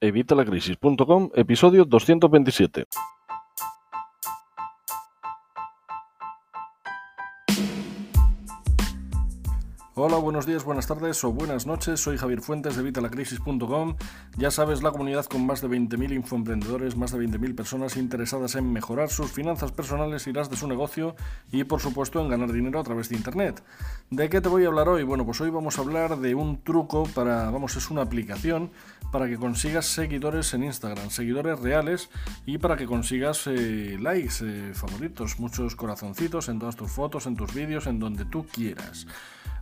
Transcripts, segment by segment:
Evitalacrisis.com, episodio 227. Hola, buenos días, buenas tardes o buenas noches. Soy Javier Fuentes de Vitalacrisis.com. Ya sabes, la comunidad con más de 20.000 infoemprendedores, más de 20.000 personas interesadas en mejorar sus finanzas personales y las de su negocio y, por supuesto, en ganar dinero a través de Internet. ¿De qué te voy a hablar hoy? Bueno, pues hoy vamos a hablar de un truco para, vamos, es una aplicación para que consigas seguidores en Instagram, seguidores reales y para que consigas eh, likes, eh, favoritos, muchos corazoncitos en todas tus fotos, en tus vídeos, en donde tú quieras.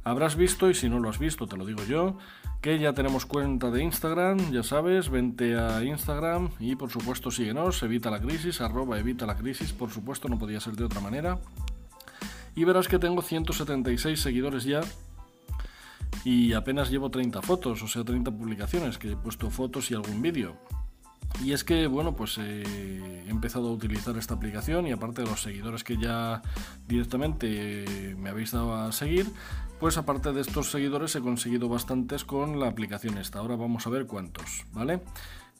Habrás visto, y si no lo has visto, te lo digo yo, que ya tenemos cuenta de Instagram, ya sabes, vente a Instagram y por supuesto síguenos, evita la crisis, arroba evita la crisis, por supuesto no podía ser de otra manera. Y verás que tengo 176 seguidores ya y apenas llevo 30 fotos, o sea, 30 publicaciones, que he puesto fotos y algún vídeo. Y es que, bueno, pues eh, he empezado a utilizar esta aplicación y aparte de los seguidores que ya directamente me habéis dado a seguir, pues aparte de estos seguidores he conseguido bastantes con la aplicación esta. Ahora vamos a ver cuántos, ¿vale?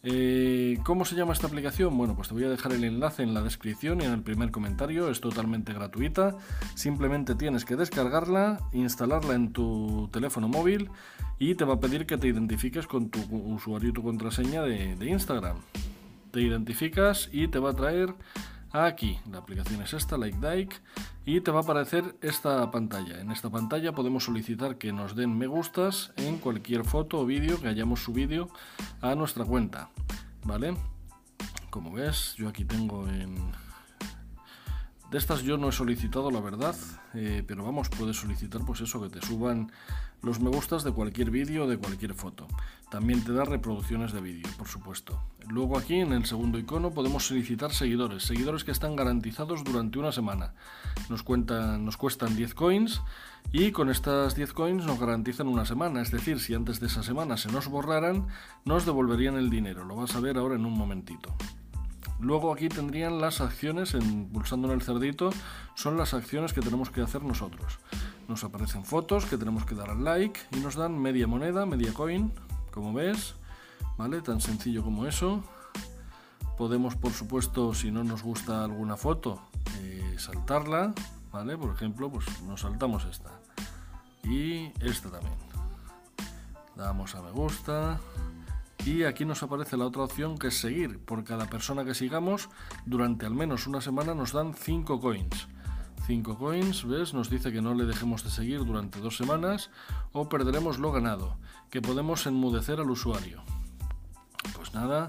Eh, ¿Cómo se llama esta aplicación? Bueno, pues te voy a dejar el enlace en la descripción y en el primer comentario. Es totalmente gratuita. Simplemente tienes que descargarla, instalarla en tu teléfono móvil y te va a pedir que te identifiques con tu usuario y tu contraseña de, de Instagram. Te identificas y te va a traer aquí. La aplicación es esta, Like Dike, y te va a aparecer esta pantalla. En esta pantalla podemos solicitar que nos den me gustas en cualquier foto o vídeo que hayamos subido a nuestra cuenta. ¿Vale? Como ves, yo aquí tengo en... De estas yo no he solicitado, la verdad, eh, pero vamos, puedes solicitar pues eso, que te suban los me gustas de cualquier vídeo o de cualquier foto. También te da reproducciones de vídeo, por supuesto. Luego aquí en el segundo icono podemos solicitar seguidores, seguidores que están garantizados durante una semana. Nos, nos cuestan 10 coins y con estas 10 coins nos garantizan una semana, es decir, si antes de esa semana se nos borraran, nos devolverían el dinero. Lo vas a ver ahora en un momentito. Luego aquí tendrían las acciones, en, pulsando en el cerdito, son las acciones que tenemos que hacer nosotros. Nos aparecen fotos que tenemos que dar al like y nos dan media moneda, media coin, como ves, ¿vale? Tan sencillo como eso. Podemos, por supuesto, si no nos gusta alguna foto, eh, saltarla, ¿vale? Por ejemplo, pues nos saltamos esta. Y esta también. Damos a me gusta. Y aquí nos aparece la otra opción que es seguir. Por cada persona que sigamos, durante al menos una semana nos dan 5 coins. 5 coins, ¿ves? Nos dice que no le dejemos de seguir durante dos semanas o perderemos lo ganado, que podemos enmudecer al usuario. Pues nada,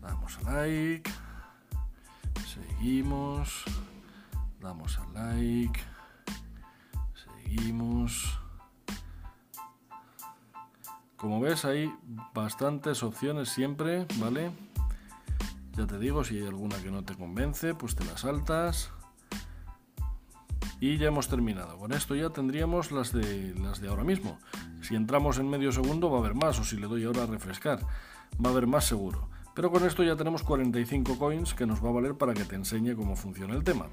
damos a like, seguimos, damos a like, seguimos. Como ves hay bastantes opciones siempre, ¿vale? Ya te digo, si hay alguna que no te convence, pues te la saltas. Y ya hemos terminado. Con esto ya tendríamos las de, las de ahora mismo. Si entramos en medio segundo va a haber más, o si le doy ahora a refrescar, va a haber más seguro. Pero con esto ya tenemos 45 coins que nos va a valer para que te enseñe cómo funciona el tema.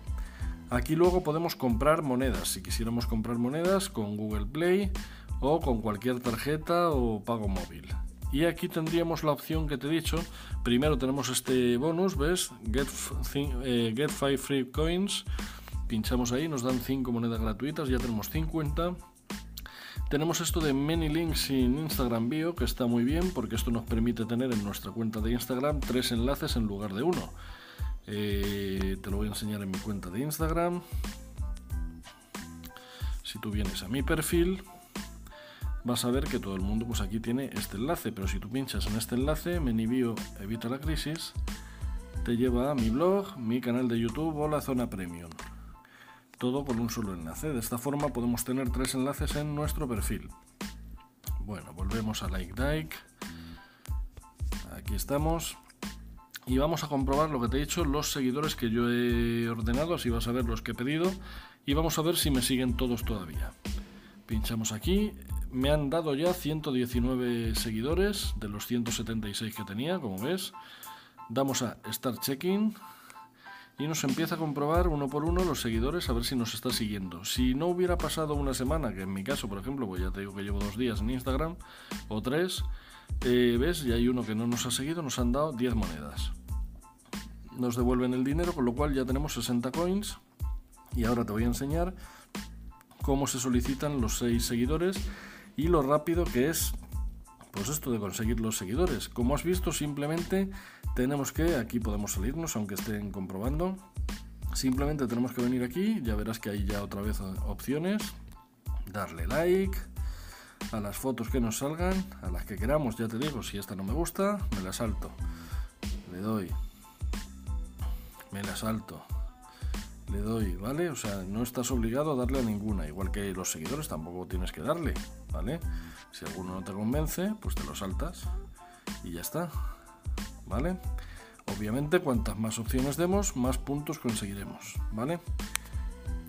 Aquí luego podemos comprar monedas. Si quisiéramos comprar monedas con Google Play o con cualquier tarjeta o pago móvil. Y aquí tendríamos la opción que te he dicho. Primero tenemos este bonus, ¿ves? Get, 5 eh, free coins pinchamos ahí, nos dan 5 monedas gratuitas, ya tenemos 50. Tenemos esto de Many Links en Instagram Bio, que está muy bien porque esto nos permite tener en nuestra cuenta de Instagram tres enlaces en lugar de uno. Eh, te lo voy a enseñar en mi cuenta de Instagram. Si tú vienes a mi perfil, vas a ver que todo el mundo pues aquí tiene este enlace, pero si tú pinchas en este enlace, Many Bio Evita la Crisis, te lleva a mi blog, mi canal de YouTube o la zona premium todo con un solo enlace. De esta forma podemos tener tres enlaces en nuestro perfil. Bueno, volvemos a Like Dike. Aquí estamos. Y vamos a comprobar lo que te he dicho, los seguidores que yo he ordenado, así vas a ver los que he pedido. Y vamos a ver si me siguen todos todavía. Pinchamos aquí. Me han dado ya 119 seguidores de los 176 que tenía, como ves. Damos a Start Checking y nos empieza a comprobar uno por uno los seguidores a ver si nos está siguiendo. Si no hubiera pasado una semana, que en mi caso, por ejemplo, pues ya te digo que llevo dos días en Instagram o tres, Eh, ¿Ves? Y hay uno que no nos ha seguido, nos han dado 10 monedas. Nos devuelven el dinero, con lo cual ya tenemos 60 coins. Y ahora te voy a enseñar cómo se solicitan los 6 seguidores y lo rápido que es pues esto de conseguir los seguidores. Como has visto, simplemente tenemos que, aquí podemos salirnos, aunque estén comprobando. Simplemente tenemos que venir aquí, ya verás que hay ya otra vez opciones. Darle like a las fotos que nos salgan, a las que queramos, ya te digo, si esta no me gusta, me la salto. Le doy. Me la salto le doy, ¿vale? O sea, no estás obligado a darle a ninguna, igual que los seguidores tampoco tienes que darle, ¿vale? Si alguno no te convence, pues te lo saltas y ya está, ¿vale? Obviamente, cuantas más opciones demos, más puntos conseguiremos, ¿vale?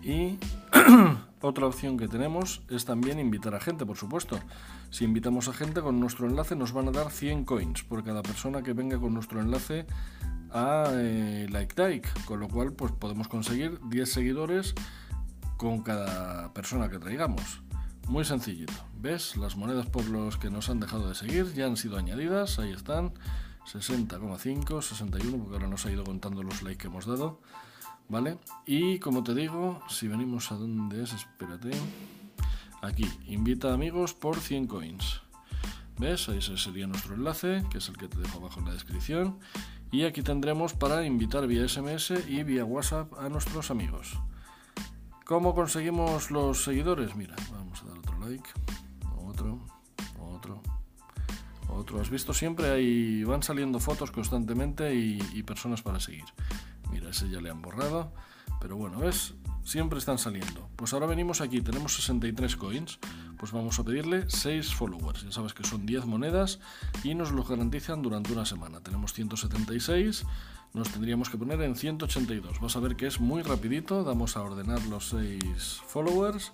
Y otra opción que tenemos es también invitar a gente, por supuesto. Si invitamos a gente con nuestro enlace nos van a dar 100 coins por cada persona que venga con nuestro enlace a eh, Like con lo cual pues podemos conseguir 10 seguidores con cada persona que traigamos. Muy sencillito. ¿Ves? Las monedas por los que nos han dejado de seguir ya han sido añadidas, ahí están. 60,5, 61, porque ahora nos ha ido contando los likes que hemos dado. ¿Vale? Y como te digo, si venimos a donde es, espérate. Aquí, invita a amigos por 100 coins. ¿Ves? Ahí sería nuestro enlace, que es el que te dejo abajo en la descripción. Y aquí tendremos para invitar vía SMS y vía WhatsApp a nuestros amigos. ¿Cómo conseguimos los seguidores? Mira, vamos a dar otro like, otro, otro, otro. Has visto siempre ahí van saliendo fotos constantemente y, y personas para seguir. Mira, ese ya le han borrado, pero bueno, ves, siempre están saliendo. Pues ahora venimos aquí, tenemos 63 coins, pues vamos a pedirle 6 followers. Ya sabes que son 10 monedas y nos lo garantizan durante una semana. Tenemos 176, nos tendríamos que poner en 182. Vas a ver que es muy rapidito, damos a ordenar los 6 followers,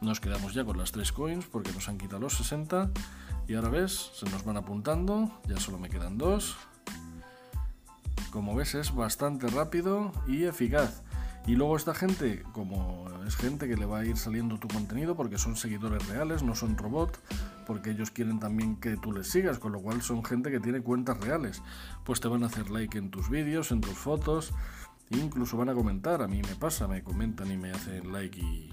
nos quedamos ya con las 3 coins porque nos han quitado los 60 y ahora ves, se nos van apuntando, ya solo me quedan 2. Como ves es bastante rápido y eficaz. Y luego esta gente, como es gente que le va a ir saliendo tu contenido porque son seguidores reales, no son robot, porque ellos quieren también que tú les sigas, con lo cual son gente que tiene cuentas reales. Pues te van a hacer like en tus vídeos, en tus fotos, incluso van a comentar. A mí me pasa, me comentan y me hacen like y,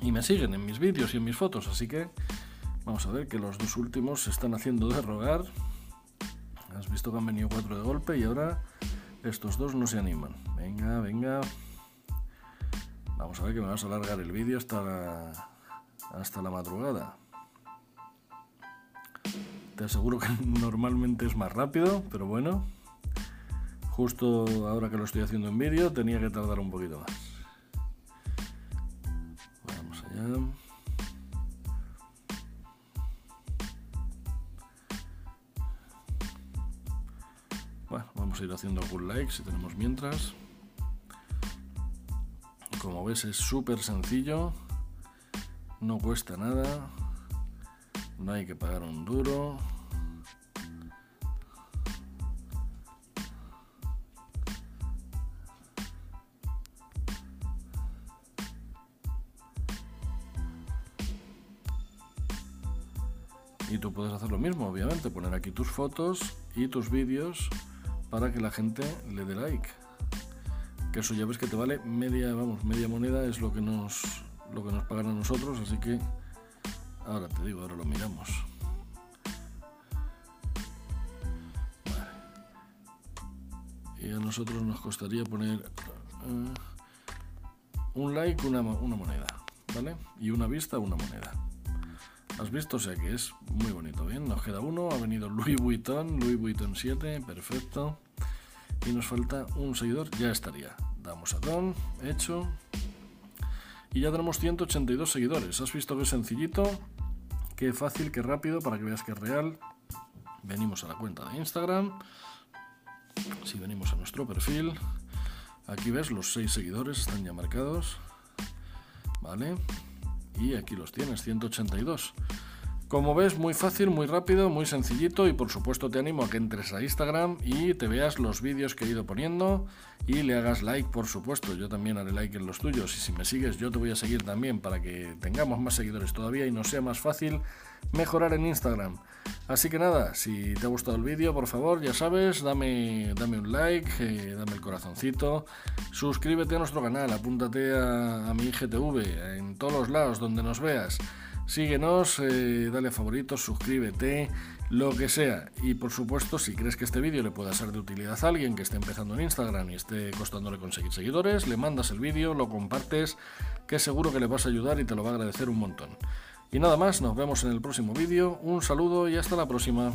y me siguen en mis vídeos y en mis fotos. Así que vamos a ver que los dos últimos se están haciendo de rogar. Has visto que han venido cuatro de golpe y ahora estos dos no se animan. Venga, venga. Vamos a ver que me vas a alargar el vídeo hasta la, hasta la madrugada. Te aseguro que normalmente es más rápido, pero bueno. Justo ahora que lo estoy haciendo en vídeo tenía que tardar un poquito más. Vamos allá. Bueno, vamos a ir haciendo algún like si tenemos mientras. Como ves es súper sencillo, no cuesta nada, no hay que pagar un duro. Y tú puedes hacer lo mismo, obviamente, poner aquí tus fotos y tus vídeos para que la gente le dé like que eso ya ves que te vale media, vamos, media moneda es lo que nos lo que nos pagan a nosotros, así que ahora te digo, ahora lo miramos. Y a nosotros nos costaría poner eh, un like, una, una moneda, ¿vale? Y una vista, una moneda. ¿Has visto? O sea que es muy bonito. Bien, nos queda uno. Ha venido Louis Vuitton, Louis Vuitton 7, perfecto y nos falta un seguidor, ya estaría. Damos a Don, hecho. Y ya tenemos 182 seguidores. ¿Has visto qué sencillito? Qué fácil, qué rápido, para que veas que es real. Venimos a la cuenta de Instagram. Si venimos a nuestro perfil, aquí ves los 6 seguidores, están ya marcados. ¿Vale? Y aquí los tienes, 182. Como ves, muy fácil, muy rápido, muy sencillito y por supuesto te animo a que entres a Instagram y te veas los vídeos que he ido poniendo y le hagas like, por supuesto. Yo también haré like en los tuyos y si me sigues yo te voy a seguir también para que tengamos más seguidores todavía y nos sea más fácil mejorar en Instagram. Así que nada, si te ha gustado el vídeo, por favor, ya sabes, dame, dame un like, eh, dame el corazoncito, suscríbete a nuestro canal, apúntate a, a mi IGTV en todos los lados donde nos veas. Síguenos, eh, dale a favoritos, suscríbete, lo que sea. Y por supuesto, si crees que este vídeo le pueda ser de utilidad a alguien que esté empezando en Instagram y esté costándole conseguir seguidores, le mandas el vídeo, lo compartes, que seguro que le vas a ayudar y te lo va a agradecer un montón. Y nada más, nos vemos en el próximo vídeo, un saludo y hasta la próxima.